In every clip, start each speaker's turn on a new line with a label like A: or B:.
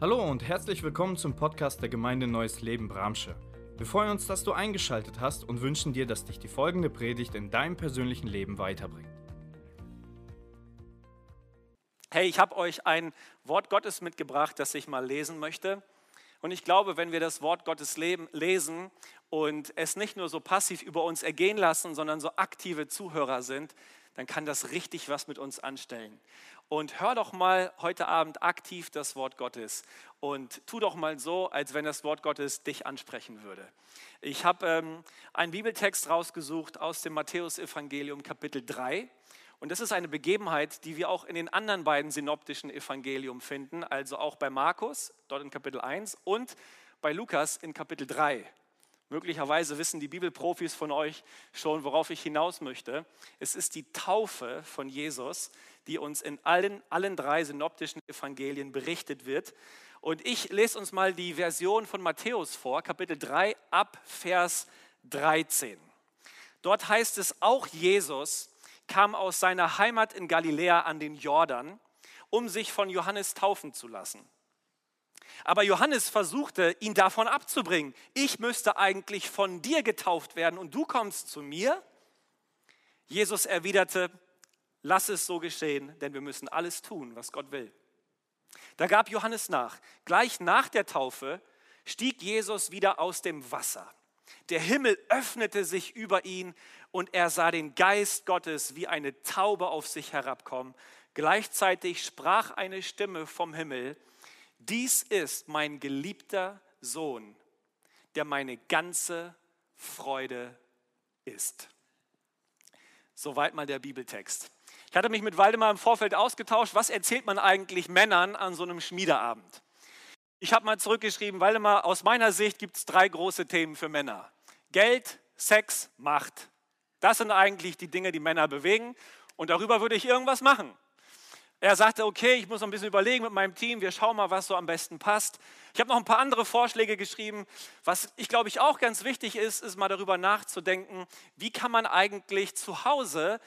A: Hallo und herzlich willkommen zum Podcast der Gemeinde Neues Leben Bramsche. Wir freuen uns, dass du eingeschaltet hast und wünschen dir, dass dich die folgende Predigt in deinem persönlichen Leben weiterbringt.
B: Hey, ich habe euch ein Wort Gottes mitgebracht, das ich mal lesen möchte. Und ich glaube, wenn wir das Wort Gottes lesen und es nicht nur so passiv über uns ergehen lassen, sondern so aktive Zuhörer sind, dann kann das richtig was mit uns anstellen. Und hör doch mal heute Abend aktiv das Wort Gottes und tu doch mal so, als wenn das Wort Gottes dich ansprechen würde. Ich habe ähm, einen Bibeltext rausgesucht aus dem Matthäusevangelium Kapitel 3. Und das ist eine Begebenheit, die wir auch in den anderen beiden synoptischen Evangelium finden, also auch bei Markus, dort in Kapitel 1 und bei Lukas in Kapitel 3. Möglicherweise wissen die Bibelprofis von euch schon, worauf ich hinaus möchte. Es ist die Taufe von Jesus, die uns in allen, allen drei synoptischen Evangelien berichtet wird. Und ich lese uns mal die Version von Matthäus vor, Kapitel 3 ab Vers 13. Dort heißt es, auch Jesus kam aus seiner Heimat in Galiläa an den Jordan, um sich von Johannes taufen zu lassen. Aber Johannes versuchte, ihn davon abzubringen. Ich müsste eigentlich von dir getauft werden und du kommst zu mir. Jesus erwiderte, lass es so geschehen, denn wir müssen alles tun, was Gott will. Da gab Johannes nach. Gleich nach der Taufe stieg Jesus wieder aus dem Wasser. Der Himmel öffnete sich über ihn und er sah den Geist Gottes wie eine Taube auf sich herabkommen. Gleichzeitig sprach eine Stimme vom Himmel, dies ist mein geliebter Sohn, der meine ganze Freude ist. Soweit mal der Bibeltext. Ich hatte mich mit Waldemar im Vorfeld ausgetauscht, was erzählt man eigentlich Männern an so einem Schmiedeabend? Ich habe mal zurückgeschrieben, Waldemar, aus meiner Sicht gibt es drei große Themen für Männer. Geld, Sex, Macht. Das sind eigentlich die Dinge, die Männer bewegen und darüber würde ich irgendwas machen. Er sagte, okay, ich muss noch ein bisschen überlegen mit meinem Team, wir schauen mal, was so am besten passt. Ich habe noch ein paar andere Vorschläge geschrieben. Was ich glaube ich auch ganz wichtig ist, ist mal darüber nachzudenken, wie kann man eigentlich zu Hause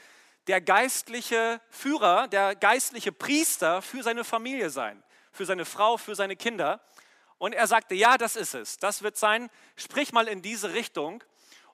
B: der geistliche Führer, der geistliche Priester für seine Familie sein, für seine Frau, für seine Kinder. Und er sagte, ja, das ist es. Das wird sein. Sprich mal in diese Richtung.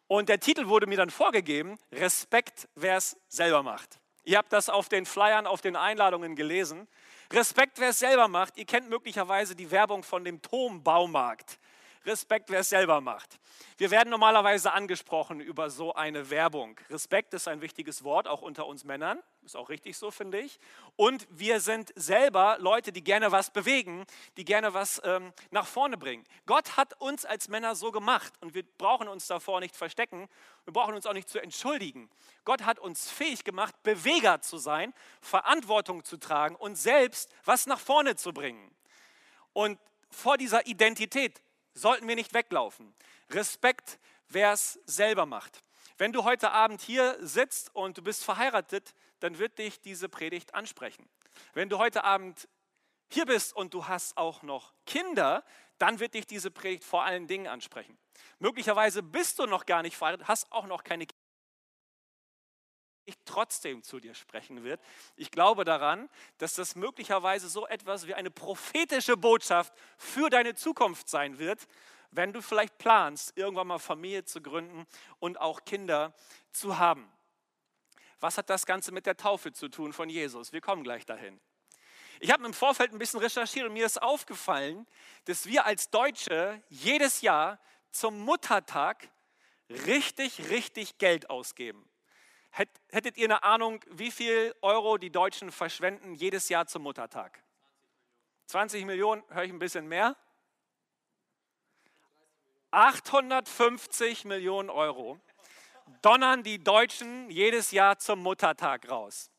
B: Und der Titel wurde mir dann vorgegeben, Respekt, wer es selber macht. Ihr habt das auf den Flyern, auf den Einladungen gelesen. Respekt, wer es selber macht. Ihr kennt möglicherweise die Werbung von dem Tom-Baumarkt. Respekt, wer es selber macht. Wir werden normalerweise angesprochen über so eine Werbung. Respekt ist ein wichtiges Wort, auch unter uns Männern. Ist auch richtig so, finde ich. Und wir sind selber Leute, die gerne was bewegen, die gerne was ähm, nach vorne bringen. Gott hat uns als Männer so gemacht und wir brauchen uns davor nicht verstecken. Wir brauchen uns auch nicht zu entschuldigen. Gott hat uns fähig gemacht, Beweger zu sein, Verantwortung zu tragen und selbst was nach vorne zu bringen. Und vor dieser Identität sollten wir nicht weglaufen. Respekt, wer es selber macht. Wenn du heute Abend hier sitzt und du bist verheiratet, dann wird dich diese Predigt ansprechen. Wenn du heute Abend hier bist und du hast auch noch Kinder, dann wird dich diese Predigt vor allen Dingen ansprechen. Möglicherweise bist du noch gar nicht verheiratet, hast auch noch keine Kinder trotzdem zu dir sprechen wird. Ich glaube daran, dass das möglicherweise so etwas wie eine prophetische Botschaft für deine Zukunft sein wird, wenn du vielleicht planst, irgendwann mal Familie zu gründen und auch Kinder zu haben. Was hat das Ganze mit der Taufe zu tun von Jesus? Wir kommen gleich dahin. Ich habe im Vorfeld ein bisschen recherchiert und mir ist aufgefallen, dass wir als Deutsche jedes Jahr zum Muttertag richtig, richtig Geld ausgeben. Hättet ihr eine Ahnung, wie viel Euro die Deutschen verschwenden jedes Jahr zum Muttertag? 20 Millionen, höre ich ein bisschen mehr? 850 Millionen Euro donnern die Deutschen jedes Jahr zum Muttertag raus.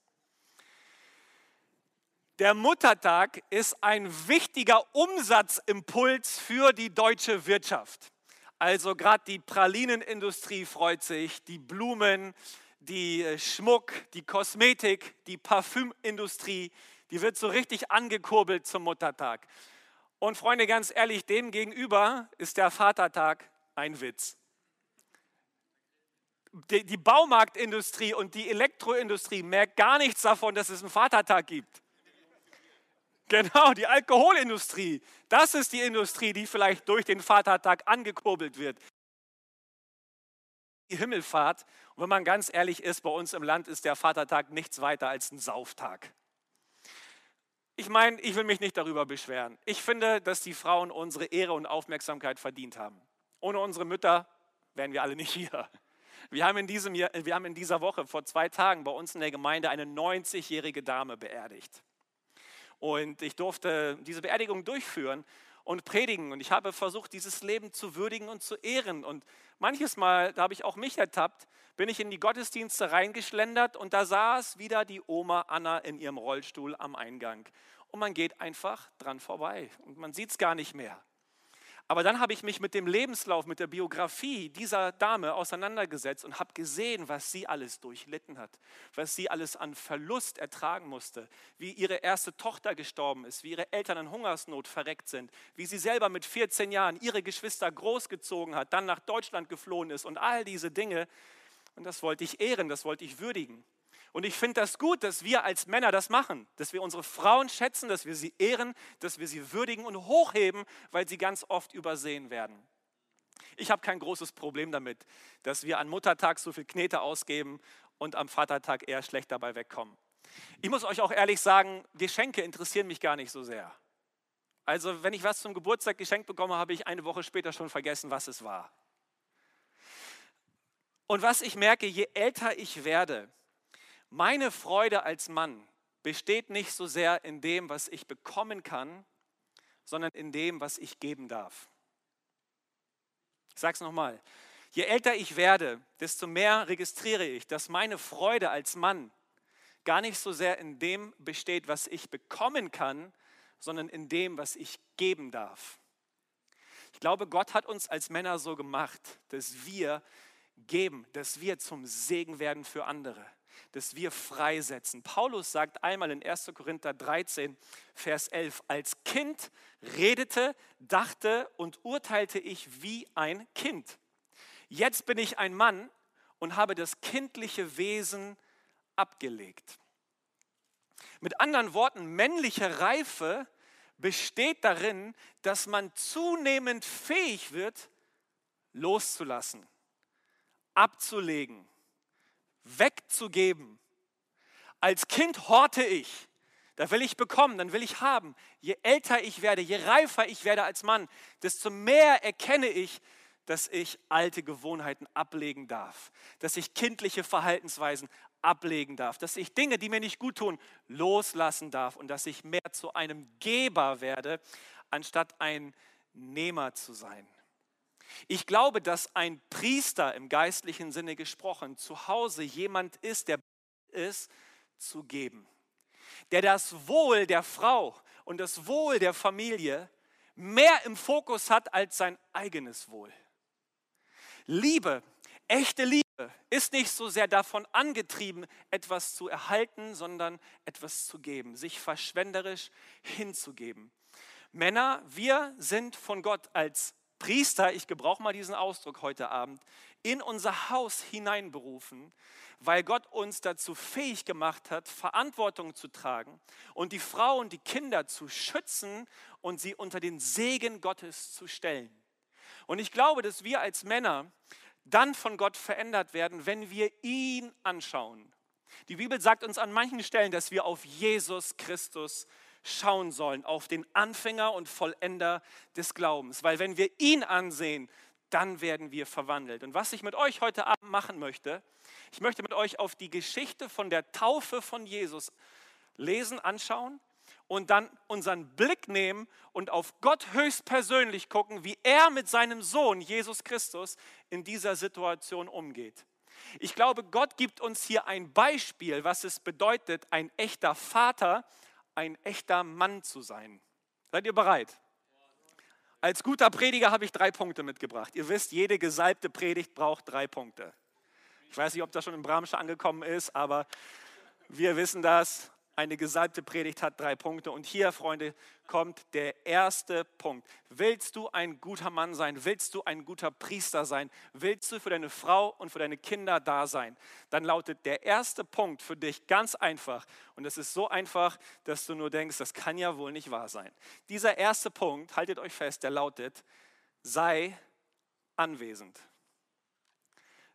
B: Der Muttertag ist ein wichtiger Umsatzimpuls für die deutsche Wirtschaft. Also gerade die Pralinenindustrie freut sich, die Blumen, die äh, Schmuck, die Kosmetik, die Parfümindustrie, die wird so richtig angekurbelt zum Muttertag. Und Freunde, ganz ehrlich, dem gegenüber ist der Vatertag ein Witz. Die, die Baumarktindustrie und die Elektroindustrie merkt gar nichts davon, dass es einen Vatertag gibt. Genau, die Alkoholindustrie. Das ist die Industrie, die vielleicht durch den Vatertag angekurbelt wird. Die Himmelfahrt. Und wenn man ganz ehrlich ist, bei uns im Land ist der Vatertag nichts weiter als ein Sauftag. Ich meine, ich will mich nicht darüber beschweren. Ich finde, dass die Frauen unsere Ehre und Aufmerksamkeit verdient haben. Ohne unsere Mütter wären wir alle nicht hier. Wir haben, in diesem Jahr, wir haben in dieser Woche vor zwei Tagen bei uns in der Gemeinde eine 90-jährige Dame beerdigt. Und ich durfte diese Beerdigung durchführen und predigen. Und ich habe versucht, dieses Leben zu würdigen und zu ehren. Und manches Mal, da habe ich auch mich ertappt, bin ich in die Gottesdienste reingeschlendert und da saß wieder die Oma Anna in ihrem Rollstuhl am Eingang. Und man geht einfach dran vorbei und man sieht es gar nicht mehr. Aber dann habe ich mich mit dem Lebenslauf, mit der Biografie dieser Dame auseinandergesetzt und habe gesehen, was sie alles durchlitten hat, was sie alles an Verlust ertragen musste, wie ihre erste Tochter gestorben ist, wie ihre Eltern in Hungersnot verreckt sind, wie sie selber mit 14 Jahren ihre Geschwister großgezogen hat, dann nach Deutschland geflohen ist und all diese Dinge. Und das wollte ich ehren, das wollte ich würdigen. Und ich finde das gut, dass wir als Männer das machen, dass wir unsere Frauen schätzen, dass wir sie ehren, dass wir sie würdigen und hochheben, weil sie ganz oft übersehen werden. Ich habe kein großes Problem damit, dass wir an Muttertag so viel Knete ausgeben und am Vatertag eher schlecht dabei wegkommen. Ich muss euch auch ehrlich sagen, Geschenke interessieren mich gar nicht so sehr. Also wenn ich was zum Geburtstag geschenkt bekomme, habe ich eine Woche später schon vergessen, was es war. Und was ich merke, je älter ich werde, meine Freude als Mann besteht nicht so sehr in dem, was ich bekommen kann, sondern in dem, was ich geben darf. Ich sage es nochmal. Je älter ich werde, desto mehr registriere ich, dass meine Freude als Mann gar nicht so sehr in dem besteht, was ich bekommen kann, sondern in dem, was ich geben darf. Ich glaube, Gott hat uns als Männer so gemacht, dass wir geben, dass wir zum Segen werden für andere dass wir freisetzen. Paulus sagt einmal in 1. Korinther 13, Vers 11, als Kind redete, dachte und urteilte ich wie ein Kind. Jetzt bin ich ein Mann und habe das kindliche Wesen abgelegt. Mit anderen Worten, männliche Reife besteht darin, dass man zunehmend fähig wird, loszulassen, abzulegen, wegzugeben. Als Kind horte ich. Da will ich bekommen, dann will ich haben. Je älter ich werde, je reifer ich werde als Mann, desto mehr erkenne ich, dass ich alte Gewohnheiten ablegen darf, dass ich kindliche Verhaltensweisen ablegen darf, dass ich Dinge, die mir nicht gut tun, loslassen darf und dass ich mehr zu einem Geber werde, anstatt ein Nehmer zu sein. Ich glaube, dass ein Priester im geistlichen Sinne gesprochen zu Hause jemand ist, der ist zu geben, der das Wohl der Frau und das Wohl der Familie mehr im Fokus hat als sein eigenes Wohl. Liebe, echte Liebe ist nicht so sehr davon angetrieben, etwas zu erhalten, sondern etwas zu geben, sich verschwenderisch hinzugeben. Männer, wir sind von Gott als Priester, ich gebrauche mal diesen Ausdruck heute Abend, in unser Haus hineinberufen, weil Gott uns dazu fähig gemacht hat, Verantwortung zu tragen und die Frau und die Kinder zu schützen und sie unter den Segen Gottes zu stellen. Und ich glaube, dass wir als Männer dann von Gott verändert werden, wenn wir ihn anschauen. Die Bibel sagt uns an manchen Stellen, dass wir auf Jesus Christus schauen sollen, auf den Anfänger und Vollender des Glaubens. Weil wenn wir ihn ansehen, dann werden wir verwandelt. Und was ich mit euch heute Abend machen möchte, ich möchte mit euch auf die Geschichte von der Taufe von Jesus lesen, anschauen und dann unseren Blick nehmen und auf Gott höchstpersönlich gucken, wie er mit seinem Sohn Jesus Christus in dieser Situation umgeht. Ich glaube, Gott gibt uns hier ein Beispiel, was es bedeutet, ein echter Vater ein echter Mann zu sein. Seid ihr bereit? Als guter Prediger habe ich drei Punkte mitgebracht. Ihr wisst, jede gesalbte Predigt braucht drei Punkte. Ich weiß nicht, ob das schon in Bramsche angekommen ist, aber wir wissen das. Eine gesalbte Predigt hat drei Punkte. Und hier, Freunde, kommt der erste Punkt. Willst du ein guter Mann sein? Willst du ein guter Priester sein? Willst du für deine Frau und für deine Kinder da sein? Dann lautet der erste Punkt für dich ganz einfach. Und es ist so einfach, dass du nur denkst, das kann ja wohl nicht wahr sein. Dieser erste Punkt, haltet euch fest, der lautet, sei anwesend.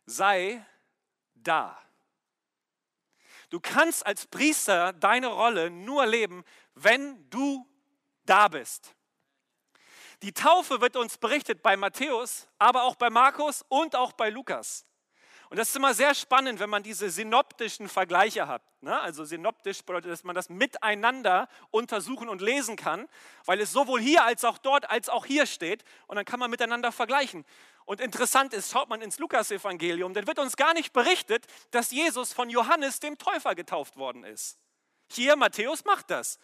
B: Sei da. Du kannst als Priester deine Rolle nur leben, wenn du da bist. Die Taufe wird uns berichtet bei Matthäus, aber auch bei Markus und auch bei Lukas. Und das ist immer sehr spannend, wenn man diese synoptischen Vergleiche hat. Ne? Also synoptisch bedeutet, dass man das miteinander untersuchen und lesen kann, weil es sowohl hier als auch dort als auch hier steht. Und dann kann man miteinander vergleichen. Und interessant ist, schaut man ins Lukasevangelium, dann wird uns gar nicht berichtet, dass Jesus von Johannes dem Täufer getauft worden ist. Hier, Matthäus macht das.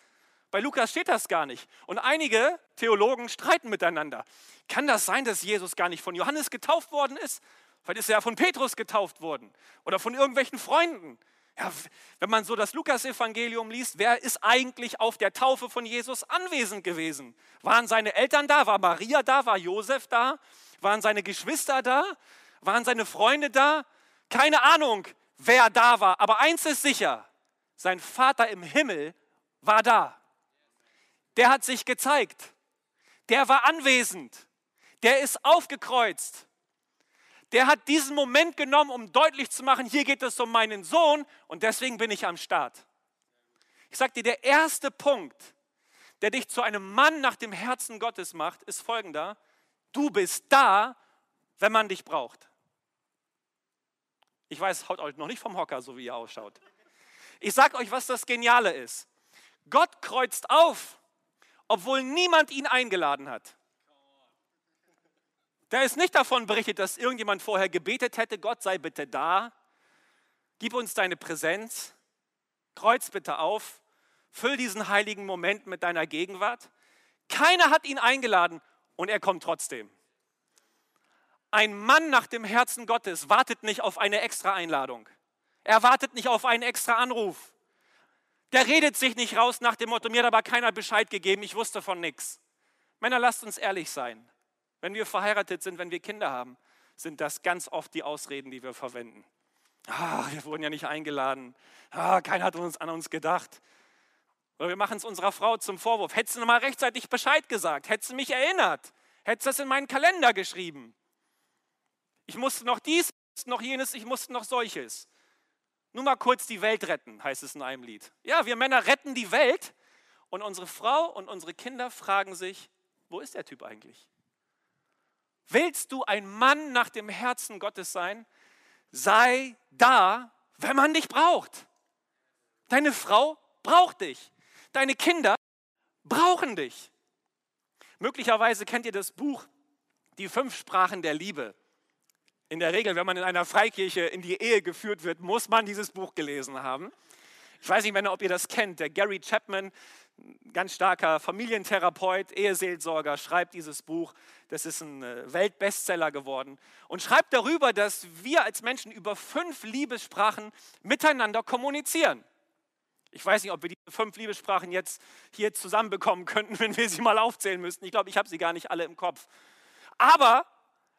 B: Bei Lukas steht das gar nicht. Und einige Theologen streiten miteinander. Kann das sein, dass Jesus gar nicht von Johannes getauft worden ist? Vielleicht ist er ja von Petrus getauft worden oder von irgendwelchen Freunden. Ja, wenn man so das Lukasevangelium liest, wer ist eigentlich auf der Taufe von Jesus anwesend gewesen? Waren seine Eltern da? War Maria da? War Josef da? Waren seine Geschwister da? Waren seine Freunde da? Keine Ahnung, wer da war. Aber eins ist sicher, sein Vater im Himmel war da. Der hat sich gezeigt. Der war anwesend. Der ist aufgekreuzt. Der hat diesen Moment genommen, um deutlich zu machen, hier geht es um meinen Sohn und deswegen bin ich am Start. Ich sage dir, der erste Punkt, der dich zu einem Mann nach dem Herzen Gottes macht, ist folgender. Du bist da, wenn man dich braucht. Ich weiß, haut euch noch nicht vom Hocker, so wie ihr ausschaut. Ich sage euch, was das Geniale ist. Gott kreuzt auf, obwohl niemand ihn eingeladen hat. Da ist nicht davon berichtet, dass irgendjemand vorher gebetet hätte, Gott sei bitte da, gib uns deine Präsenz, kreuz bitte auf, füll diesen heiligen Moment mit deiner Gegenwart. Keiner hat ihn eingeladen und er kommt trotzdem. Ein Mann nach dem Herzen Gottes wartet nicht auf eine extra Einladung. Er wartet nicht auf einen extra Anruf. Der redet sich nicht raus nach dem Motto, mir hat aber keiner Bescheid gegeben, ich wusste von nichts. Männer, lasst uns ehrlich sein. Wenn wir verheiratet sind, wenn wir Kinder haben, sind das ganz oft die Ausreden, die wir verwenden. Ah, wir wurden ja nicht eingeladen. Ah, keiner hat uns an uns gedacht. Oder wir machen es unserer Frau zum Vorwurf. Hättest du mal rechtzeitig Bescheid gesagt? Hättest du mich erinnert? Hättest du das in meinen Kalender geschrieben? Ich musste noch dies, noch jenes, ich musste noch solches. Nur mal kurz die Welt retten, heißt es in einem Lied. Ja, wir Männer retten die Welt und unsere Frau und unsere Kinder fragen sich, wo ist der Typ eigentlich? Willst du ein Mann nach dem Herzen Gottes sein? Sei da, wenn man dich braucht. Deine Frau braucht dich. Deine Kinder brauchen dich. Möglicherweise kennt ihr das Buch Die fünf Sprachen der Liebe. In der Regel, wenn man in einer Freikirche in die Ehe geführt wird, muss man dieses Buch gelesen haben. Ich weiß nicht, Männer, ob ihr das kennt. Der Gary Chapman, ganz starker Familientherapeut, Eheseelsorger, schreibt dieses Buch. Das ist ein äh, Weltbestseller geworden. Und schreibt darüber, dass wir als Menschen über fünf Liebessprachen miteinander kommunizieren. Ich weiß nicht, ob wir diese fünf Liebessprachen jetzt hier zusammenbekommen könnten, wenn wir sie mal aufzählen müssten. Ich glaube, ich habe sie gar nicht alle im Kopf. Aber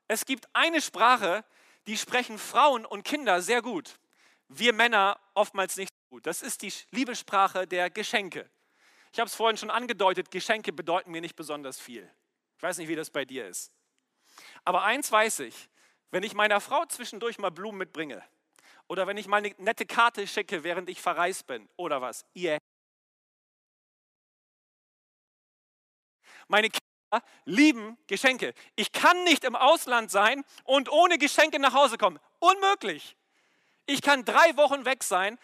B: es gibt eine Sprache, die sprechen Frauen und Kinder sehr gut. Wir Männer oftmals nicht gut. Das ist die Liebessprache der Geschenke. Ich habe es vorhin schon angedeutet, Geschenke bedeuten mir nicht besonders viel. Ich weiß nicht, wie das bei dir ist. Aber eins weiß ich, wenn ich meiner Frau zwischendurch mal Blumen mitbringe, oder wenn ich mal eine nette Karte schicke, während ich verreist bin. Oder was? Ihr. Meine Kinder lieben Geschenke. Ich kann nicht im Ausland sein und ohne Geschenke nach Hause kommen. Unmöglich. Ich kann drei Wochen weg sein.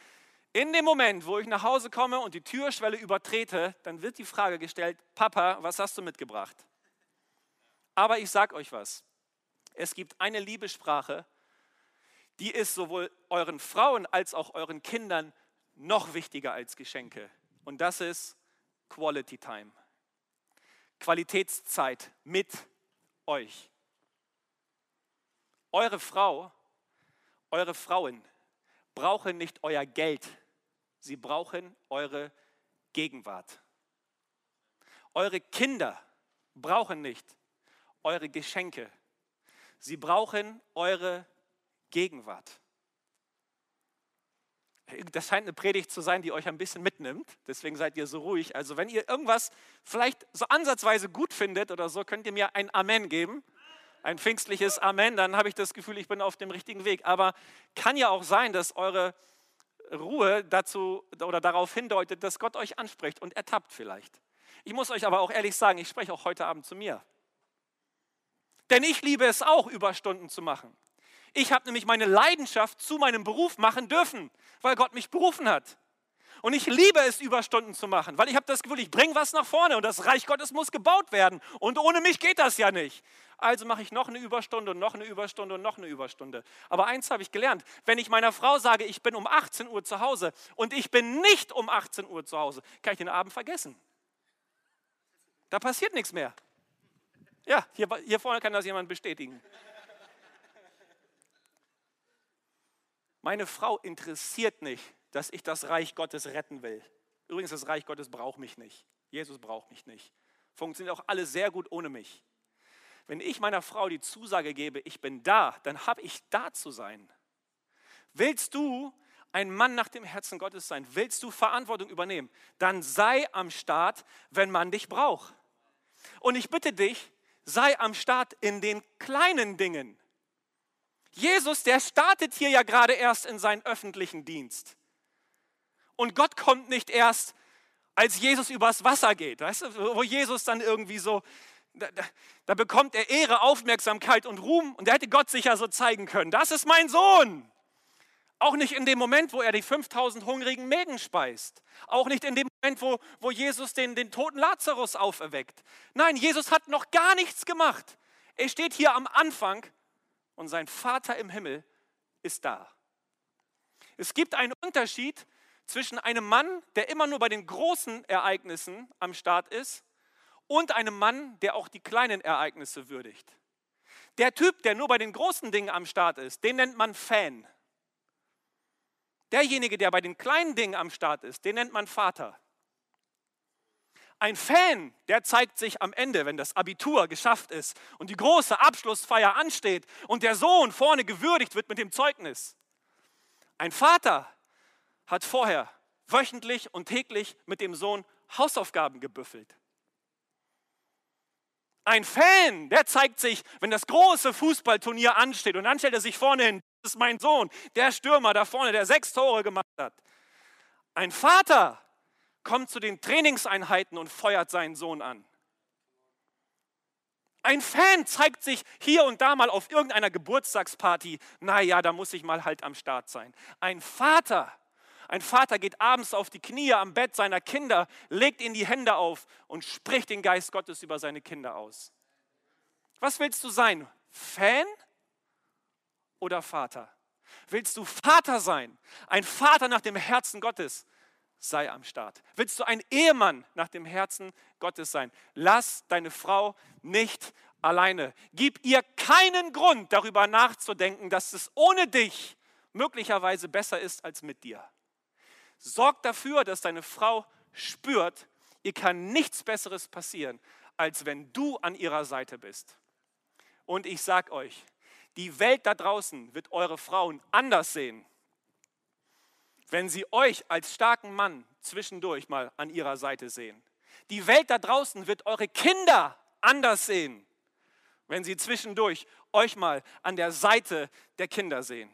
B: In dem Moment, wo ich nach Hause komme und die Türschwelle übertrete, dann wird die Frage gestellt, Papa, was hast du mitgebracht? Aber ich sage euch was. Es gibt eine Liebessprache, die ist sowohl euren Frauen als auch euren Kindern noch wichtiger als Geschenke. Und das ist Quality Time. Qualitätszeit mit euch. Eure Frau, eure Frauen brauchen nicht euer Geld, Sie brauchen eure Gegenwart. Eure Kinder brauchen nicht eure Geschenke. Sie brauchen eure Gegenwart. Das scheint eine Predigt zu sein, die euch ein bisschen mitnimmt. Deswegen seid ihr so ruhig. Also wenn ihr irgendwas vielleicht so ansatzweise gut findet oder so, könnt ihr mir ein Amen geben. Ein pfingstliches Amen. Dann habe ich das Gefühl, ich bin auf dem richtigen Weg. Aber kann ja auch sein, dass eure Ruhe dazu oder darauf hindeutet, dass Gott euch anspricht und ertappt vielleicht. Ich muss euch aber auch ehrlich sagen, ich spreche auch heute Abend zu mir. Denn ich liebe es auch, Überstunden zu machen. Ich habe nämlich meine Leidenschaft zu meinem Beruf machen dürfen, weil Gott mich berufen hat. Und ich liebe es, Überstunden zu machen, weil ich habe das Gefühl, ich bringe was nach vorne und das Reich Gottes muss gebaut werden. Und ohne mich geht das ja nicht. Also mache ich noch eine Überstunde und noch eine Überstunde und noch eine Überstunde. Aber eins habe ich gelernt, wenn ich meiner Frau sage, ich bin um 18 Uhr zu Hause und ich bin nicht um 18 Uhr zu Hause, kann ich den Abend vergessen. Da passiert nichts mehr. Ja, hier, hier vorne kann das jemand bestätigen. Meine Frau interessiert nicht, dass ich das Reich Gottes retten will. Übrigens, das Reich Gottes braucht mich nicht. Jesus braucht mich nicht. Funktioniert auch alles sehr gut ohne mich. Wenn ich meiner Frau die Zusage gebe, ich bin da, dann habe ich da zu sein. Willst du ein Mann nach dem Herzen Gottes sein? Willst du Verantwortung übernehmen? Dann sei am Start, wenn man dich braucht. Und ich bitte dich, sei am Start in den kleinen Dingen. Jesus, der startet hier ja gerade erst in seinen öffentlichen Dienst. Und Gott kommt nicht erst, als Jesus übers Wasser geht, weißt du, wo Jesus dann irgendwie so, da, da, da bekommt er Ehre, Aufmerksamkeit und Ruhm und der hätte Gott sicher so zeigen können. Das ist mein Sohn. Auch nicht in dem Moment, wo er die 5000 hungrigen Mägen speist. Auch nicht in dem Moment, wo, wo Jesus den, den toten Lazarus auferweckt. Nein, Jesus hat noch gar nichts gemacht. Er steht hier am Anfang und sein Vater im Himmel ist da. Es gibt einen Unterschied zwischen einem Mann, der immer nur bei den großen Ereignissen am Start ist, und einem Mann, der auch die kleinen Ereignisse würdigt. Der Typ, der nur bei den großen Dingen am Start ist, den nennt man Fan. Derjenige, der bei den kleinen Dingen am Start ist, den nennt man Vater. Ein Fan, der zeigt sich am Ende, wenn das Abitur geschafft ist und die große Abschlussfeier ansteht und der Sohn vorne gewürdigt wird mit dem Zeugnis. Ein Vater hat vorher wöchentlich und täglich mit dem Sohn Hausaufgaben gebüffelt. Ein Fan, der zeigt sich, wenn das große Fußballturnier ansteht und dann stellt er sich vorne hin, das ist mein Sohn, der Stürmer da vorne, der sechs Tore gemacht hat. Ein Vater, kommt zu den Trainingseinheiten und feuert seinen Sohn an. Ein Fan zeigt sich hier und da mal auf irgendeiner Geburtstagsparty. Naja, da muss ich mal halt am Start sein. Ein Vater, ein Vater geht abends auf die Knie am Bett seiner Kinder, legt ihnen die Hände auf und spricht den Geist Gottes über seine Kinder aus. Was willst du sein? Fan oder Vater? Willst du Vater sein? Ein Vater nach dem Herzen Gottes? sei am Start. Willst du ein Ehemann nach dem Herzen Gottes sein? Lass deine Frau nicht alleine. Gib ihr keinen Grund darüber nachzudenken, dass es ohne dich möglicherweise besser ist als mit dir. Sorg dafür, dass deine Frau spürt, ihr kann nichts Besseres passieren, als wenn du an ihrer Seite bist. Und ich sag euch, die Welt da draußen wird eure Frauen anders sehen, wenn sie euch als starken Mann zwischendurch mal an ihrer Seite sehen. Die Welt da draußen wird eure Kinder anders sehen, wenn sie zwischendurch euch mal an der Seite der Kinder sehen.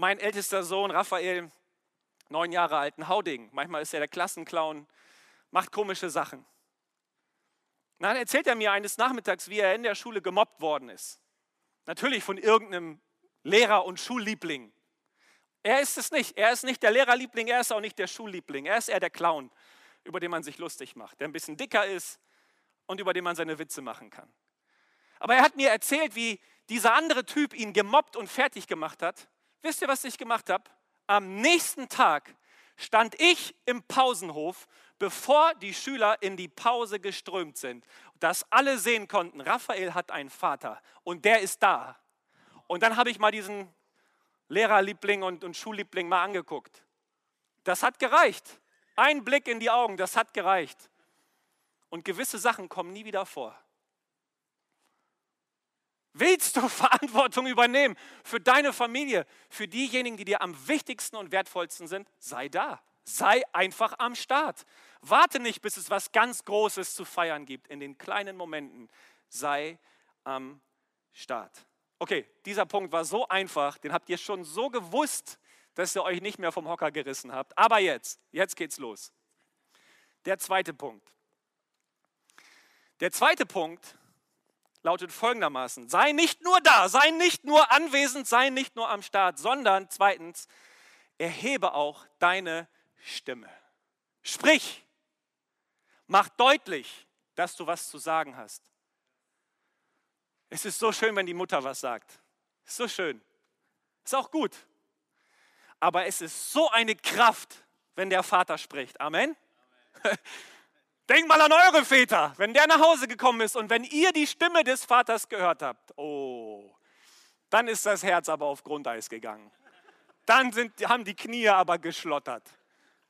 B: Mein ältester Sohn Raphael, neun Jahre alt, ein Hauding, manchmal ist er der Klassenclown, macht komische Sachen. dann erzählt er mir eines Nachmittags, wie er in der Schule gemobbt worden ist. Natürlich von irgendeinem Lehrer und Schulliebling. Er ist es nicht. Er ist nicht der Lehrerliebling, er ist auch nicht der Schulliebling. Er ist eher der Clown, über den man sich lustig macht, der ein bisschen dicker ist und über den man seine Witze machen kann. Aber er hat mir erzählt, wie dieser andere Typ ihn gemobbt und fertig gemacht hat. Wisst ihr, was ich gemacht habe? Am nächsten Tag stand ich im Pausenhof, bevor die Schüler in die Pause geströmt sind, dass alle sehen konnten, Raphael hat einen Vater und der ist da. Und dann habe ich mal diesen Lehrerliebling und, und Schulliebling mal angeguckt. Das hat gereicht. Ein Blick in die Augen, das hat gereicht. Und gewisse Sachen kommen nie wieder vor. Willst du Verantwortung übernehmen für deine Familie, für diejenigen, die dir am wichtigsten und wertvollsten sind? Sei da. Sei einfach am Start. Warte nicht, bis es was ganz Großes zu feiern gibt. In den kleinen Momenten sei am Start. Okay, dieser Punkt war so einfach, den habt ihr schon so gewusst, dass ihr euch nicht mehr vom Hocker gerissen habt. Aber jetzt, jetzt geht's los. Der zweite Punkt. Der zweite Punkt lautet folgendermaßen: Sei nicht nur da, sei nicht nur anwesend, sei nicht nur am Start, sondern zweitens, erhebe auch deine Stimme. Sprich, mach deutlich, dass du was zu sagen hast. Es ist so schön, wenn die Mutter was sagt. Ist so schön. Ist auch gut. Aber es ist so eine Kraft, wenn der Vater spricht. Amen. Amen. Denkt mal an eure Väter, wenn der nach Hause gekommen ist und wenn ihr die Stimme des Vaters gehört habt. Oh, dann ist das Herz aber auf Grundeis gegangen. Dann sind, haben die Knie aber geschlottert,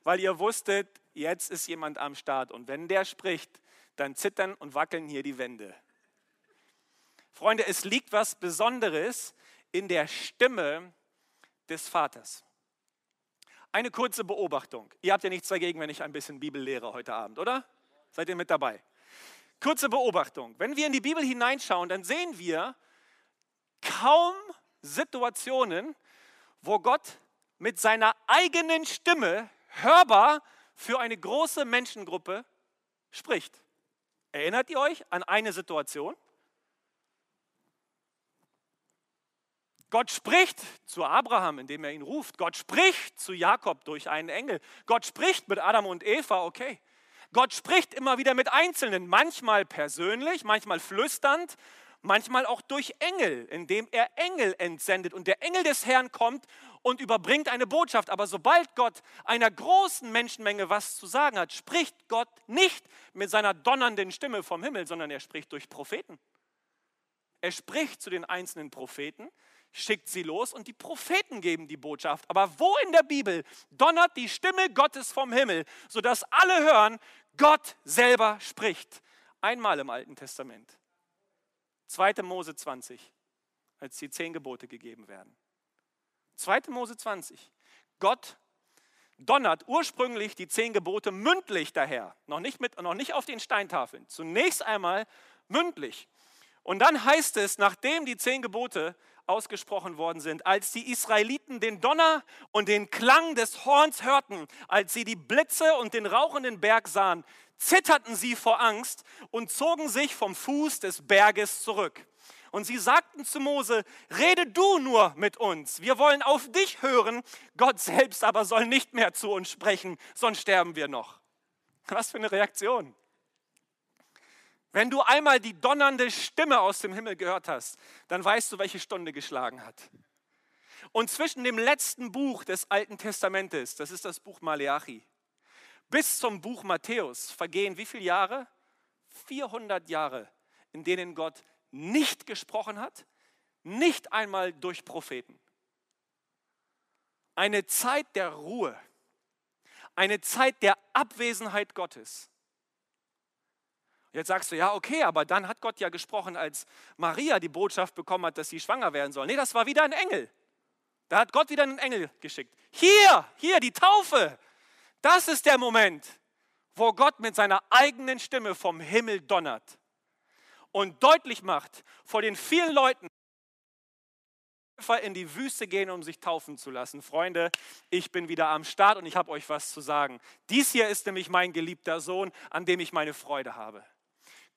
B: weil ihr wusstet, jetzt ist jemand am Start und wenn der spricht, dann zittern und wackeln hier die Wände. Freunde, es liegt was Besonderes in der Stimme des Vaters. Eine kurze Beobachtung. Ihr habt ja nichts dagegen, wenn ich ein bisschen Bibel lehre heute Abend, oder? Seid ihr mit dabei? Kurze Beobachtung. Wenn wir in die Bibel hineinschauen, dann sehen wir kaum Situationen, wo Gott mit seiner eigenen Stimme hörbar für eine große Menschengruppe spricht. Erinnert ihr euch an eine Situation? Gott spricht zu Abraham, indem er ihn ruft. Gott spricht zu Jakob durch einen Engel. Gott spricht mit Adam und Eva, okay. Gott spricht immer wieder mit Einzelnen, manchmal persönlich, manchmal flüsternd, manchmal auch durch Engel, indem er Engel entsendet. Und der Engel des Herrn kommt und überbringt eine Botschaft. Aber sobald Gott einer großen Menschenmenge was zu sagen hat, spricht Gott nicht mit seiner donnernden Stimme vom Himmel, sondern er spricht durch Propheten. Er spricht zu den einzelnen Propheten schickt sie los und die Propheten geben die Botschaft. Aber wo in der Bibel donnert die Stimme Gottes vom Himmel, sodass alle hören, Gott selber spricht? Einmal im Alten Testament. 2. Mose 20, als die zehn Gebote gegeben werden. 2. Mose 20. Gott donnert ursprünglich die zehn Gebote mündlich daher, noch nicht, mit, noch nicht auf den Steintafeln. Zunächst einmal mündlich. Und dann heißt es, nachdem die zehn Gebote ausgesprochen worden sind, als die Israeliten den Donner und den Klang des Horns hörten, als sie die Blitze und den rauchenden Berg sahen, zitterten sie vor Angst und zogen sich vom Fuß des Berges zurück. Und sie sagten zu Mose, rede du nur mit uns, wir wollen auf dich hören, Gott selbst aber soll nicht mehr zu uns sprechen, sonst sterben wir noch. Was für eine Reaktion. Wenn du einmal die donnernde Stimme aus dem Himmel gehört hast, dann weißt du, welche Stunde geschlagen hat. Und zwischen dem letzten Buch des Alten Testamentes, das ist das Buch Maleachi, bis zum Buch Matthäus vergehen wie viele Jahre? 400 Jahre, in denen Gott nicht gesprochen hat, nicht einmal durch Propheten. Eine Zeit der Ruhe, eine Zeit der Abwesenheit Gottes. Jetzt sagst du, ja, okay, aber dann hat Gott ja gesprochen, als Maria die Botschaft bekommen hat, dass sie schwanger werden soll. Nee, das war wieder ein Engel. Da hat Gott wieder einen Engel geschickt. Hier, hier, die Taufe. Das ist der Moment, wo Gott mit seiner eigenen Stimme vom Himmel donnert und deutlich macht vor den vielen Leuten, in die Wüste gehen, um sich taufen zu lassen. Freunde, ich bin wieder am Start und ich habe euch was zu sagen. Dies hier ist nämlich mein geliebter Sohn, an dem ich meine Freude habe.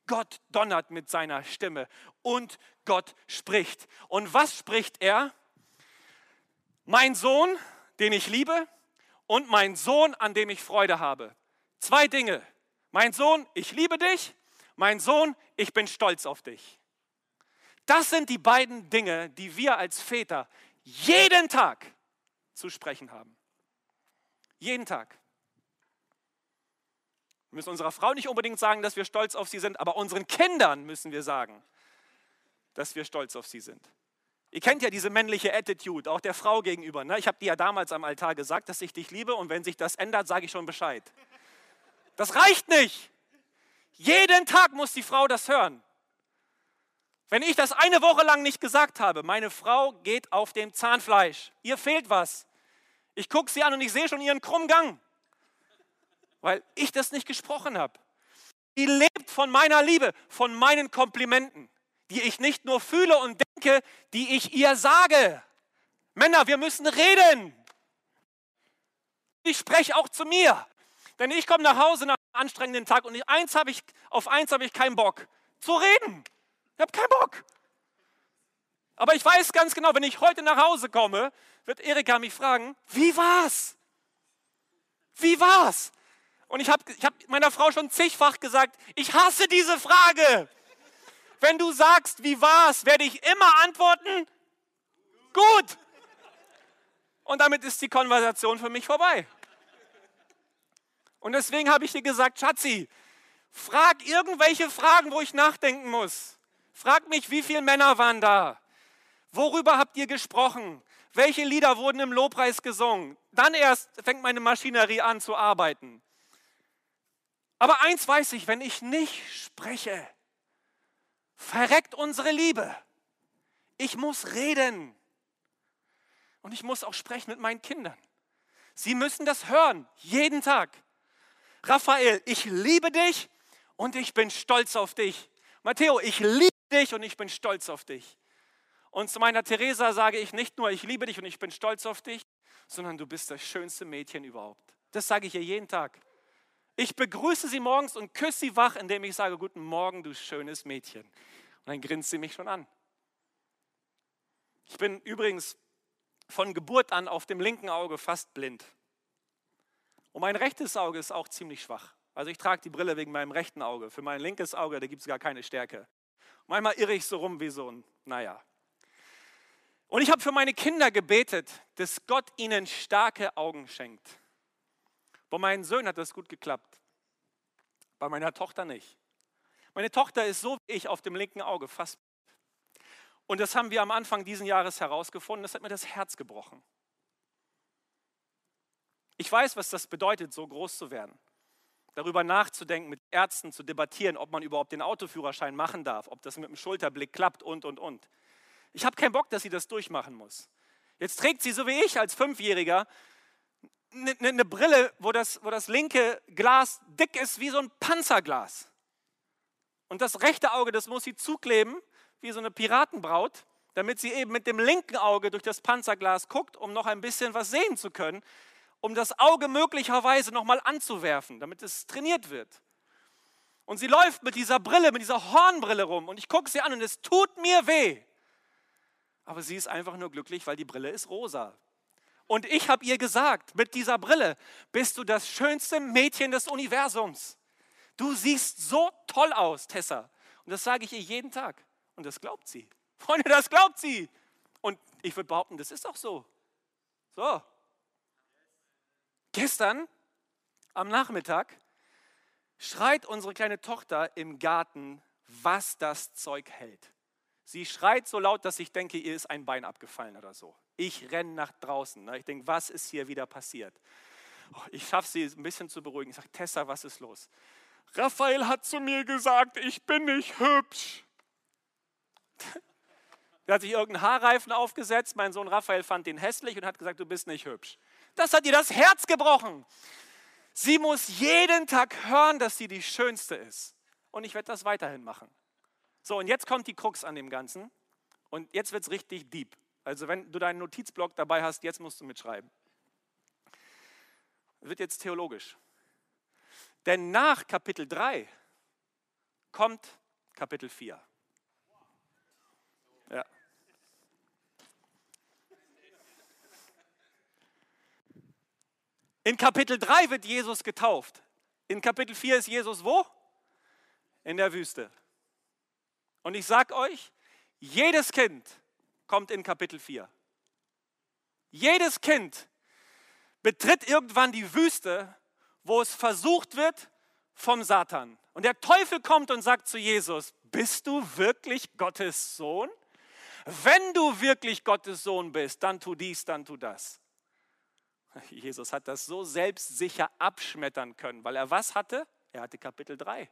B: Gott donnert mit seiner Stimme und Gott spricht. Und was spricht er? Mein Sohn, den ich liebe, und mein Sohn, an dem ich Freude habe. Zwei Dinge. Mein Sohn, ich liebe dich. Mein Sohn, ich bin stolz auf dich. Das sind die beiden Dinge, die wir als Väter jeden Tag zu sprechen haben. Jeden Tag. Wir müssen unserer Frau nicht unbedingt sagen, dass wir stolz auf sie sind, aber unseren Kindern müssen wir sagen, dass wir stolz auf sie sind. Ihr kennt ja diese männliche Attitude, auch der Frau gegenüber. Ne? Ich habe dir ja damals am Altar gesagt, dass ich dich liebe und wenn sich das ändert, sage ich schon Bescheid. Das reicht nicht. Jeden Tag muss die Frau das hören. Wenn ich das eine Woche lang nicht gesagt habe, meine Frau geht auf dem Zahnfleisch. Ihr fehlt was. Ich gucke sie an und ich sehe schon ihren krummen Gang, weil ich das nicht gesprochen habe. Die lebt von meiner Liebe, von meinen Komplimenten die ich nicht nur fühle und denke, die ich ihr sage. Männer, wir müssen reden. Ich spreche auch zu mir. Denn ich komme nach Hause nach einem anstrengenden Tag und eins ich, auf eins habe ich keinen Bock. Zu reden. Ich habe keinen Bock. Aber ich weiß ganz genau, wenn ich heute nach Hause komme, wird Erika mich fragen, wie war's? Wie war's? Und ich habe ich hab meiner Frau schon zigfach gesagt, ich hasse diese Frage. Wenn du sagst, wie war's, werde ich immer antworten, gut. Und damit ist die Konversation für mich vorbei. Und deswegen habe ich dir gesagt, Schatzi, frag irgendwelche Fragen, wo ich nachdenken muss. Frag mich, wie viele Männer waren da? Worüber habt ihr gesprochen? Welche Lieder wurden im Lobpreis gesungen? Dann erst fängt meine Maschinerie an zu arbeiten. Aber eins weiß ich, wenn ich nicht spreche, verreckt unsere Liebe. Ich muss reden. Und ich muss auch sprechen mit meinen Kindern. Sie müssen das hören, jeden Tag. Raphael, ich liebe dich und ich bin stolz auf dich. Matteo, ich liebe dich und ich bin stolz auf dich. Und zu meiner Theresa sage ich nicht nur, ich liebe dich und ich bin stolz auf dich, sondern du bist das schönste Mädchen überhaupt. Das sage ich ihr jeden Tag. Ich begrüße sie morgens und küsse sie wach, indem ich sage, guten Morgen, du schönes Mädchen. Und dann grinst sie mich schon an. Ich bin übrigens von Geburt an auf dem linken Auge fast blind. Und mein rechtes Auge ist auch ziemlich schwach. Also ich trage die Brille wegen meinem rechten Auge. Für mein linkes Auge, da gibt es gar keine Stärke. Manchmal irre ich so rum wie so ein, naja. Und ich habe für meine Kinder gebetet, dass Gott ihnen starke Augen schenkt. Bei meinen Söhnen hat das gut geklappt. Bei meiner Tochter nicht. Meine Tochter ist so wie ich auf dem linken Auge, fast. Und das haben wir am Anfang dieses Jahres herausgefunden. Das hat mir das Herz gebrochen. Ich weiß, was das bedeutet, so groß zu werden. Darüber nachzudenken, mit Ärzten zu debattieren, ob man überhaupt den Autoführerschein machen darf, ob das mit dem Schulterblick klappt und, und, und. Ich habe keinen Bock, dass sie das durchmachen muss. Jetzt trägt sie so wie ich als Fünfjähriger eine, eine Brille, wo das, wo das linke Glas dick ist wie so ein Panzerglas. Und das rechte Auge, das muss sie zukleben, wie so eine Piratenbraut, damit sie eben mit dem linken Auge durch das Panzerglas guckt, um noch ein bisschen was sehen zu können, um das Auge möglicherweise nochmal anzuwerfen, damit es trainiert wird. Und sie läuft mit dieser Brille, mit dieser Hornbrille rum und ich gucke sie an und es tut mir weh. Aber sie ist einfach nur glücklich, weil die Brille ist rosa. Und ich habe ihr gesagt, mit dieser Brille bist du das schönste Mädchen des Universums. Du siehst so toll aus, Tessa. Und das sage ich ihr jeden Tag. Und das glaubt sie. Freunde, das glaubt sie. Und ich würde behaupten, das ist auch so. So. Gestern am Nachmittag schreit unsere kleine Tochter im Garten, was das Zeug hält. Sie schreit so laut, dass ich denke, ihr ist ein Bein abgefallen oder so. Ich renne nach draußen. Ne? Ich denke, was ist hier wieder passiert? Oh, ich schaffe sie ein bisschen zu beruhigen. Ich sage, Tessa, was ist los? Raphael hat zu mir gesagt, ich bin nicht hübsch. Der hat sich irgendeinen Haarreifen aufgesetzt. Mein Sohn Raphael fand den hässlich und hat gesagt, du bist nicht hübsch. Das hat ihr das Herz gebrochen. Sie muss jeden Tag hören, dass sie die Schönste ist. Und ich werde das weiterhin machen. So, und jetzt kommt die Krux an dem Ganzen. Und jetzt wird es richtig deep. Also wenn du deinen Notizblock dabei hast, jetzt musst du mitschreiben. Wird jetzt theologisch. Denn nach Kapitel 3 kommt Kapitel 4. Ja. In Kapitel 3 wird Jesus getauft. In Kapitel 4 ist Jesus wo? In der Wüste. Und ich sage euch, jedes Kind kommt in Kapitel 4. Jedes Kind betritt irgendwann die Wüste wo es versucht wird vom Satan. Und der Teufel kommt und sagt zu Jesus, bist du wirklich Gottes Sohn? wenn du wirklich Gottes Sohn bist, dann tu dies, dann tu das. Jesus hat das so selbstsicher abschmettern können, weil er was hatte? Er hatte Kapitel 3.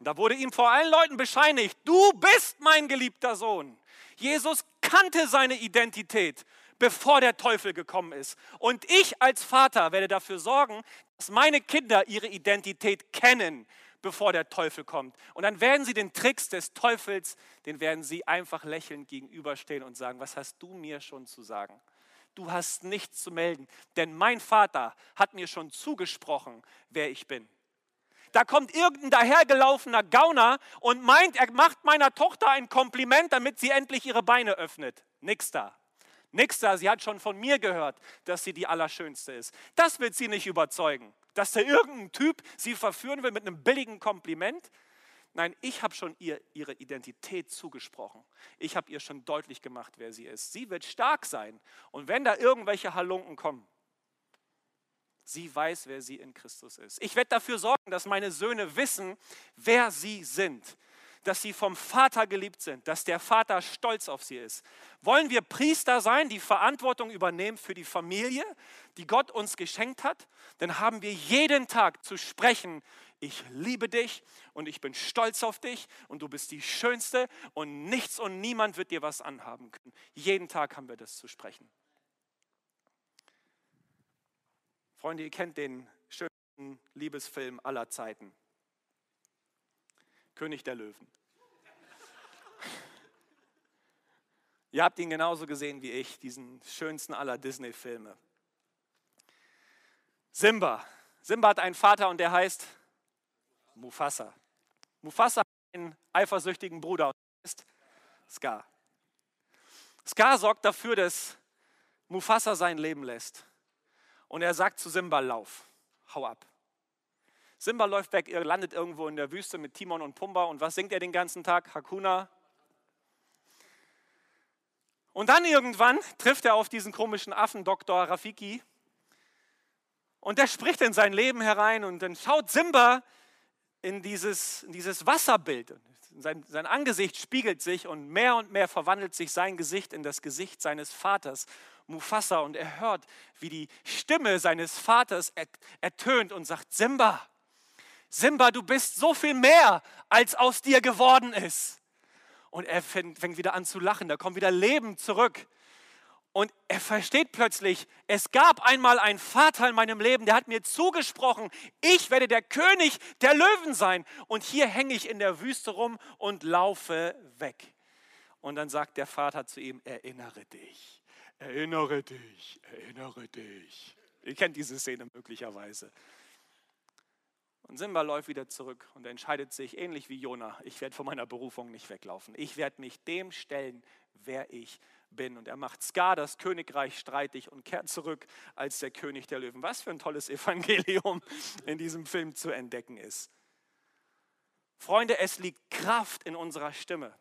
B: Und da wurde ihm vor allen Leuten bescheinigt, du bist mein geliebter Sohn. Jesus kannte seine Identität, bevor der Teufel gekommen ist. Und ich als Vater werde dafür sorgen, dass meine Kinder ihre Identität kennen, bevor der Teufel kommt. Und dann werden sie den Tricks des Teufels, den werden sie einfach lächelnd gegenüberstehen und sagen, was hast du mir schon zu sagen? Du hast nichts zu melden, denn mein Vater hat mir schon zugesprochen, wer ich bin. Da kommt irgendein dahergelaufener Gauner und meint, er macht meiner Tochter ein Kompliment, damit sie endlich ihre Beine öffnet. Nix da. Nix da. Sie hat schon von mir gehört, dass sie die Allerschönste ist. Das wird sie nicht überzeugen. Dass da irgendein Typ sie verführen will mit einem billigen Kompliment. Nein, ich habe schon ihr ihre Identität zugesprochen. Ich habe ihr schon deutlich gemacht, wer sie ist. Sie wird stark sein. Und wenn da irgendwelche Halunken kommen, Sie weiß, wer sie in Christus ist. Ich werde dafür sorgen, dass meine Söhne wissen, wer sie sind. Dass sie vom Vater geliebt sind, dass der Vater stolz auf sie ist. Wollen wir Priester sein, die Verantwortung übernehmen für die Familie, die Gott uns geschenkt hat? Dann haben wir jeden Tag zu sprechen, ich liebe dich und ich bin stolz auf dich und du bist die Schönste und nichts und niemand wird dir was anhaben können. Jeden Tag haben wir das zu sprechen. Freunde, ihr kennt den schönsten Liebesfilm aller Zeiten. König der Löwen. ihr habt ihn genauso gesehen wie ich, diesen schönsten aller Disney-Filme. Simba. Simba hat einen Vater und der heißt Mufasa. Mufasa hat einen eifersüchtigen Bruder und der heißt Scar. Scar sorgt dafür, dass Mufasa sein Leben lässt und er sagt zu Simba, lauf, hau ab. Simba läuft weg, er landet irgendwo in der Wüste mit Timon und Pumba und was singt er den ganzen Tag? Hakuna. Und dann irgendwann trifft er auf diesen komischen Affen, Dr. Rafiki, und der spricht in sein Leben herein und dann schaut Simba in dieses, in dieses Wasserbild. Sein, sein Angesicht spiegelt sich und mehr und mehr verwandelt sich sein Gesicht in das Gesicht seines Vaters. Mufasa und er hört, wie die Stimme seines Vaters ertönt und sagt, Simba, Simba, du bist so viel mehr, als aus dir geworden ist. Und er fängt wieder an zu lachen, da kommt wieder Leben zurück. Und er versteht plötzlich, es gab einmal einen Vater in meinem Leben, der hat mir zugesprochen, ich werde der König der Löwen sein. Und hier hänge ich in der Wüste rum und laufe weg. Und dann sagt der Vater zu ihm, erinnere dich Erinnere dich, erinnere dich. Ihr kennt diese Szene möglicherweise. Und Simba läuft wieder zurück und entscheidet sich, ähnlich wie Jona, ich werde von meiner Berufung nicht weglaufen. Ich werde mich dem stellen, wer ich bin. Und er macht Ska, das Königreich, streitig und kehrt zurück als der König der Löwen. Was für ein tolles Evangelium in diesem Film zu entdecken ist. Freunde, es liegt Kraft in unserer Stimme.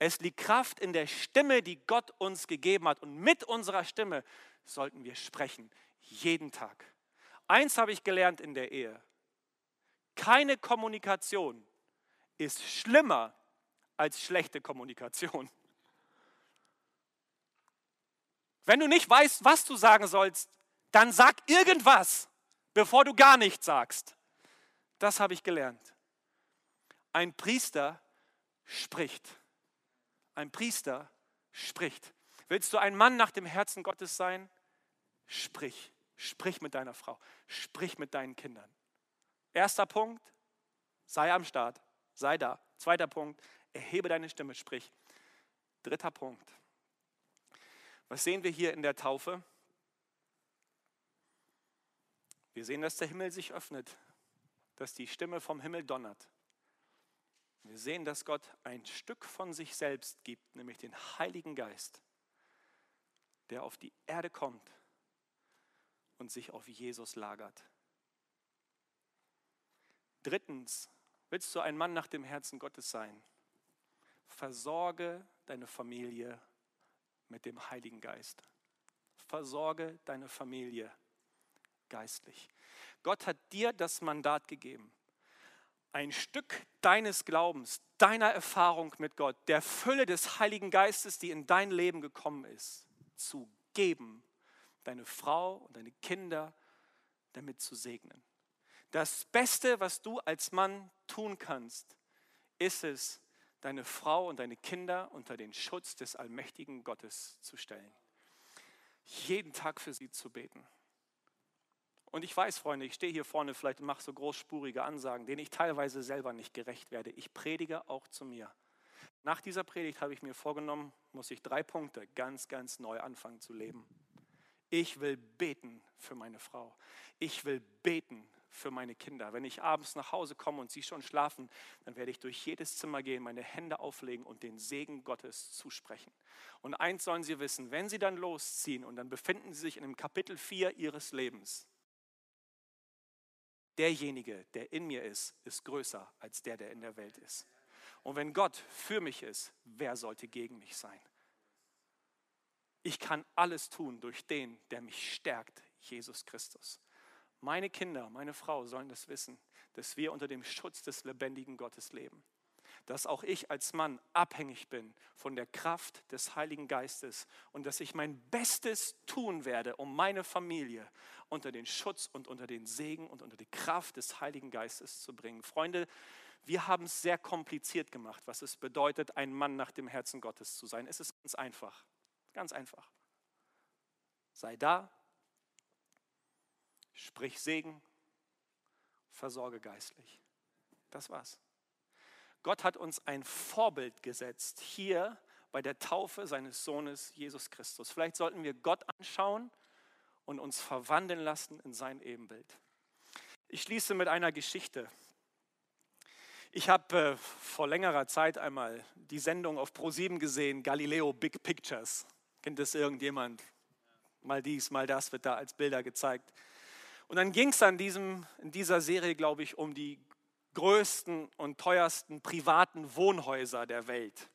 B: Es liegt Kraft in der Stimme, die Gott uns gegeben hat. Und mit unserer Stimme sollten wir sprechen, jeden Tag. Eins habe ich gelernt in der Ehe. Keine Kommunikation ist schlimmer als schlechte Kommunikation. Wenn du nicht weißt, was du sagen sollst, dann sag irgendwas, bevor du gar nichts sagst. Das habe ich gelernt. Ein Priester spricht. Ein Priester spricht. Willst du ein Mann nach dem Herzen Gottes sein? Sprich. Sprich mit deiner Frau. Sprich mit deinen Kindern. Erster Punkt, sei am Start. Sei da. Zweiter Punkt, erhebe deine Stimme. Sprich. Dritter Punkt. Was sehen wir hier in der Taufe? Wir sehen, dass der Himmel sich öffnet, dass die Stimme vom Himmel donnert. Wir sehen, dass Gott ein Stück von sich selbst gibt, nämlich den Heiligen Geist, der auf die Erde kommt und sich auf Jesus lagert. Drittens, willst du ein Mann nach dem Herzen Gottes sein? Versorge deine Familie mit dem Heiligen Geist. Versorge deine Familie geistlich. Gott hat dir das Mandat gegeben, ein Stück deines Glaubens, deiner Erfahrung mit Gott, der Fülle des Heiligen Geistes, die in dein Leben gekommen ist, zu geben, deine Frau und deine Kinder damit zu segnen. Das Beste, was du als Mann tun kannst, ist es, deine Frau und deine Kinder unter den Schutz des allmächtigen Gottes zu stellen. Jeden Tag für sie zu beten. Und ich weiß, Freunde, ich stehe hier vorne vielleicht und mache so großspurige Ansagen, denen ich teilweise selber nicht gerecht werde. Ich predige auch zu mir. Nach dieser Predigt habe ich mir vorgenommen, muss ich drei Punkte ganz, ganz neu anfangen zu leben. Ich will beten für meine Frau. Ich will beten für meine Kinder. Wenn ich abends nach Hause komme und sie schon schlafen, dann werde ich durch jedes Zimmer gehen, meine Hände auflegen und den Segen Gottes zusprechen. Und eins sollen sie wissen, wenn sie dann losziehen und dann befinden sie sich in dem Kapitel 4 ihres Lebens, derjenige, der in mir ist, ist größer als der, der in der Welt ist. Und wenn Gott für mich ist, wer sollte gegen mich sein? Ich kann alles tun durch den, der mich stärkt, Jesus Christus. Meine Kinder, meine Frau sollen das wissen, dass wir unter dem Schutz des lebendigen Gottes leben. Dass auch ich als Mann abhängig bin von der Kraft des Heiligen Geistes und dass ich mein Bestes tun werde, um meine Familie unter den Schutz und unter den Segen und unter die Kraft des Heiligen Geistes zu bringen. Freunde, wir haben es sehr kompliziert gemacht, was es bedeutet, ein Mann nach dem Herzen Gottes zu sein. Es ist ganz einfach, ganz einfach. Sei da, Sprich Segen, versorge geistlich. Das war's. Gott hat uns ein Vorbild gesetzt hier bei der Taufe seines Sohnes Jesus Christus. Vielleicht sollten wir Gott anschauen und uns verwandeln lassen in sein Ebenbild. Ich schließe mit einer Geschichte. Ich habe äh, vor längerer Zeit einmal die Sendung auf Pro7 gesehen, Galileo Big Pictures. Kennt das irgendjemand? Mal dies, mal das wird da als Bilder gezeigt. Und dann ging es in dieser Serie, glaube ich, um die größten und teuersten privaten Wohnhäuser der Welt.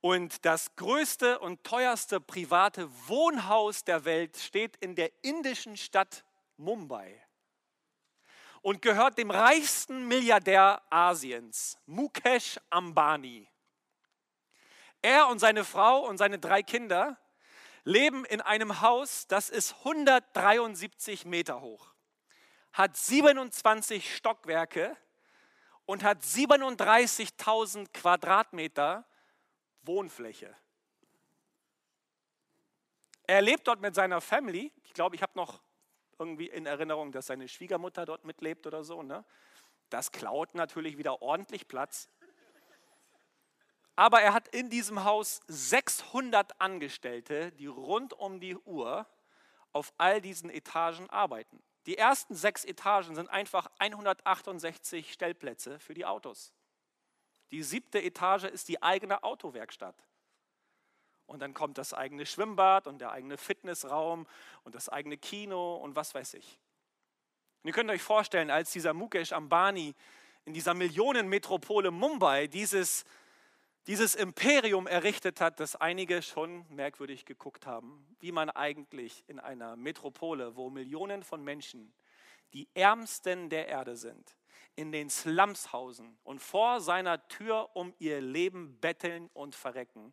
B: Und das größte und teuerste private Wohnhaus der Welt steht in der indischen Stadt Mumbai und gehört dem reichsten Milliardär Asiens, Mukesh Ambani. Er und seine Frau und seine drei Kinder leben in einem Haus, das ist 173 Meter hoch, hat 27 Stockwerke und hat 37.000 Quadratmeter Wohnfläche. Er lebt dort mit seiner Family. Ich glaube, ich habe noch irgendwie in Erinnerung, dass seine Schwiegermutter dort mitlebt oder so. Ne? Das klaut natürlich wieder ordentlich Platz. Aber er hat in diesem Haus 600 Angestellte, die rund um die Uhr auf all diesen Etagen arbeiten. Die ersten sechs Etagen sind einfach 168 Stellplätze für die Autos. Die siebte Etage ist die eigene Autowerkstatt. Und dann kommt das eigene Schwimmbad und der eigene Fitnessraum und das eigene Kino und was weiß ich. Und ihr könnt euch vorstellen, als dieser Mukesh Ambani in dieser Millionenmetropole Mumbai dieses dieses Imperium errichtet hat, dass einige schon merkwürdig geguckt haben, wie man eigentlich in einer Metropole, wo Millionen von Menschen, die Ärmsten der Erde sind, in den Slums hausen und vor seiner Tür um ihr Leben betteln und verrecken,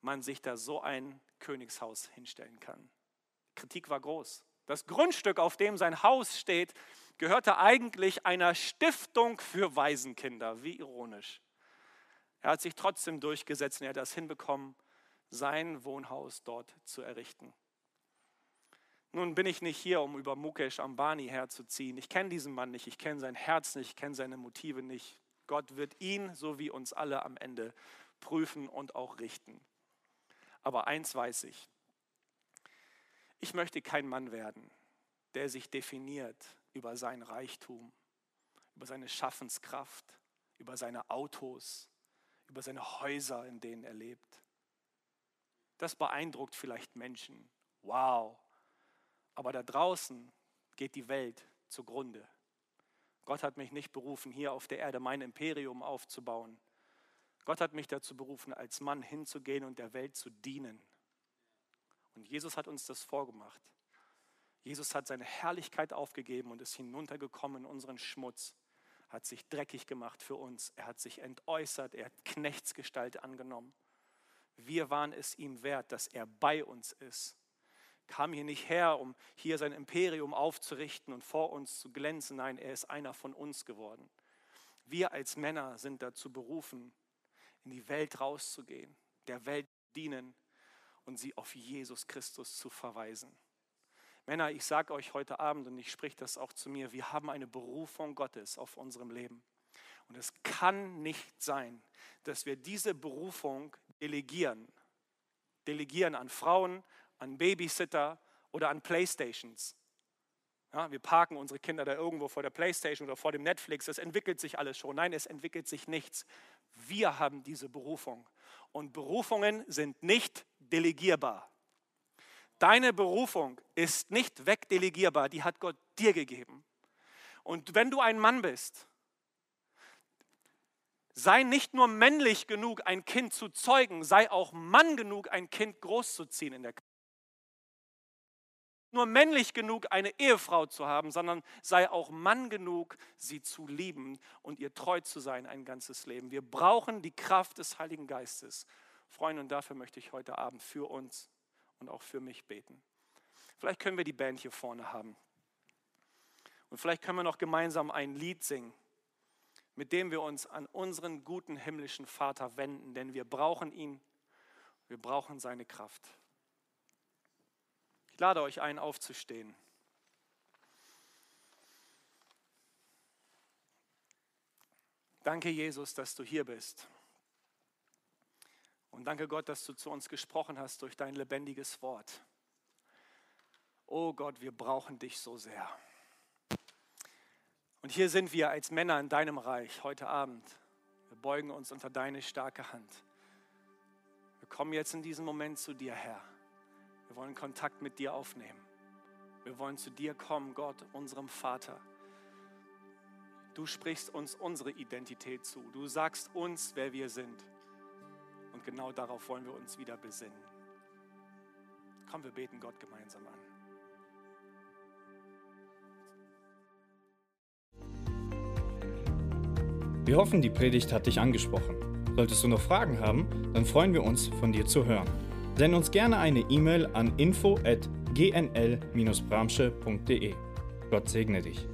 B: man sich da so ein Königshaus hinstellen kann. Kritik war groß. Das Grundstück, auf dem sein Haus steht, gehörte eigentlich einer Stiftung für Waisenkinder. Wie ironisch. Er hat sich trotzdem durchgesetzt und er hat das hinbekommen, sein Wohnhaus dort zu errichten. Nun bin ich nicht hier, um über Mukesh Ambani herzuziehen. Ich kenne diesen Mann nicht, ich kenne sein Herz nicht, ich kenne seine Motive nicht. Gott wird ihn, so wie uns alle am Ende, prüfen und auch richten. Aber eins weiß ich, ich möchte kein Mann werden, der sich definiert über sein Reichtum, über seine Schaffenskraft, über seine Autos, über seine Häuser, in denen er lebt. Das beeindruckt vielleicht Menschen. Wow. Aber da draußen geht die Welt zugrunde. Gott hat mich nicht berufen, hier auf der Erde mein Imperium aufzubauen. Gott hat mich dazu berufen, als Mann hinzugehen und der Welt zu dienen. Und Jesus hat uns das vorgemacht. Jesus hat seine Herrlichkeit aufgegeben und ist hinuntergekommen in unseren Schmutz hat sich dreckig gemacht für uns. Er hat sich entäußert, er hat Knechtsgestalt angenommen. Wir waren es ihm wert, dass er bei uns ist. Kam hier nicht her, um hier sein Imperium aufzurichten und vor uns zu glänzen. Nein, er ist einer von uns geworden. Wir als Männer sind dazu berufen, in die Welt rauszugehen, der Welt dienen und sie auf Jesus Christus zu verweisen. Männer, ich sage euch heute Abend und ich spreche das auch zu mir, wir haben eine Berufung Gottes auf unserem Leben. Und es kann nicht sein, dass wir diese Berufung delegieren. Delegieren an Frauen, an Babysitter oder an Playstations. Ja, wir parken unsere Kinder da irgendwo vor der Playstation oder vor dem Netflix. Es entwickelt sich alles schon. Nein, es entwickelt sich nichts. Wir haben diese Berufung. Und Berufungen sind nicht delegierbar. Deine Berufung ist nicht wegdelegierbar, die hat Gott dir gegeben. Und wenn du ein Mann bist, sei nicht nur männlich genug, ein Kind zu zeugen, sei auch Mann genug, ein Kind großzuziehen in der Kirche. Nur männlich genug, eine Ehefrau zu haben, sondern sei auch Mann genug, sie zu lieben und ihr treu zu sein ein ganzes Leben. Wir brauchen die Kraft des Heiligen Geistes. Freunde, und dafür möchte ich heute Abend für uns und auch für mich beten. Vielleicht können wir die Band hier vorne haben. Und vielleicht können wir noch gemeinsam ein Lied singen, mit dem wir uns an unseren guten himmlischen Vater wenden, denn wir brauchen ihn, wir brauchen seine Kraft. Ich lade euch ein, aufzustehen. Danke, Jesus, dass du hier bist. Und danke Gott, dass du zu uns gesprochen hast durch dein lebendiges Wort. Oh Gott, wir brauchen dich so sehr. Und hier sind wir als Männer in deinem Reich heute Abend. Wir beugen uns unter deine starke Hand. Wir kommen jetzt in diesem Moment zu dir, Herr. Wir wollen Kontakt mit dir aufnehmen. Wir wollen zu dir kommen, Gott, unserem Vater. Du sprichst uns unsere Identität zu. Du sagst uns, wer wir sind. Und genau darauf wollen wir uns wieder besinnen. Komm, wir beten Gott gemeinsam an.
A: Wir hoffen, die Predigt hat dich angesprochen. Solltest du noch Fragen haben, dann freuen wir uns, von dir zu hören. Send uns gerne eine E-Mail an info@gnl-bramsche.de. Gott segne dich.